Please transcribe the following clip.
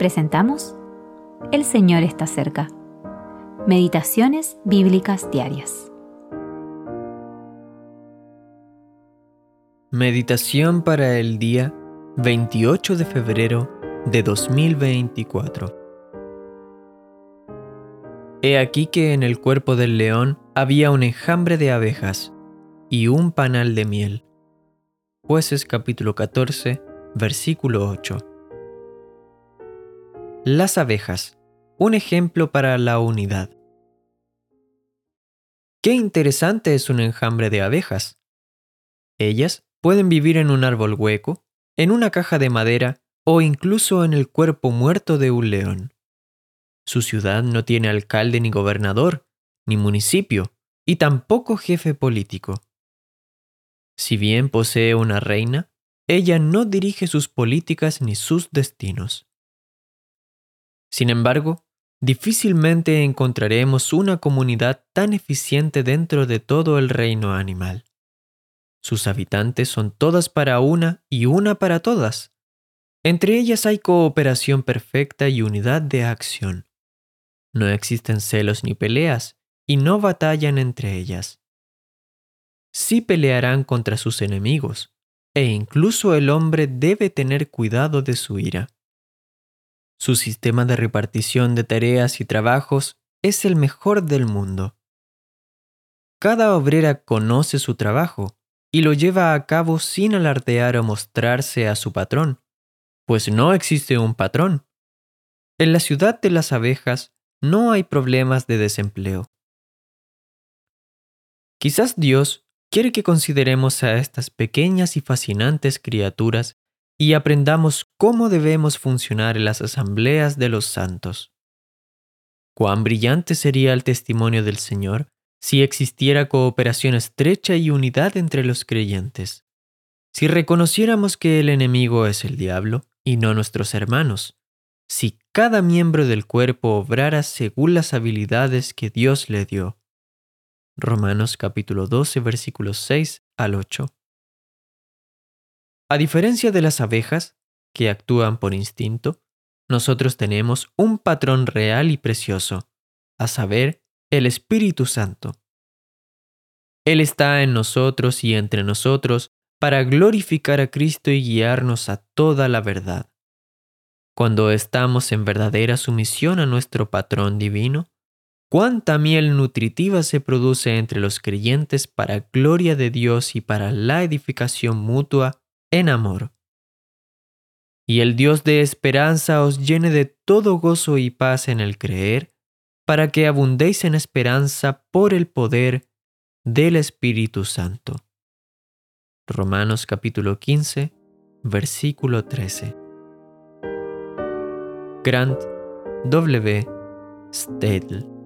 presentamos El Señor está cerca. Meditaciones Bíblicas Diarias. Meditación para el día 28 de febrero de 2024. He aquí que en el cuerpo del león había un enjambre de abejas y un panal de miel. Jueces capítulo 14, versículo 8. Las abejas, un ejemplo para la unidad. Qué interesante es un enjambre de abejas. Ellas pueden vivir en un árbol hueco, en una caja de madera o incluso en el cuerpo muerto de un león. Su ciudad no tiene alcalde ni gobernador, ni municipio, y tampoco jefe político. Si bien posee una reina, ella no dirige sus políticas ni sus destinos. Sin embargo, difícilmente encontraremos una comunidad tan eficiente dentro de todo el reino animal. Sus habitantes son todas para una y una para todas. Entre ellas hay cooperación perfecta y unidad de acción. No existen celos ni peleas, y no batallan entre ellas. Sí pelearán contra sus enemigos, e incluso el hombre debe tener cuidado de su ira. Su sistema de repartición de tareas y trabajos es el mejor del mundo. Cada obrera conoce su trabajo y lo lleva a cabo sin alardear o mostrarse a su patrón, pues no existe un patrón. En la ciudad de las abejas no hay problemas de desempleo. Quizás Dios quiere que consideremos a estas pequeñas y fascinantes criaturas y aprendamos cómo debemos funcionar en las asambleas de los santos. Cuán brillante sería el testimonio del Señor si existiera cooperación estrecha y unidad entre los creyentes. Si reconociéramos que el enemigo es el diablo y no nuestros hermanos, si cada miembro del cuerpo obrara según las habilidades que Dios le dio. Romanos capítulo 12 versículos 6 al 8. A diferencia de las abejas, que actúan por instinto, nosotros tenemos un patrón real y precioso, a saber, el Espíritu Santo. Él está en nosotros y entre nosotros para glorificar a Cristo y guiarnos a toda la verdad. Cuando estamos en verdadera sumisión a nuestro patrón divino, cuánta miel nutritiva se produce entre los creyentes para gloria de Dios y para la edificación mutua en amor. Y el Dios de esperanza os llene de todo gozo y paz en el creer, para que abundéis en esperanza por el poder del Espíritu Santo. Romanos capítulo 15, versículo 13. Grant W. Stedel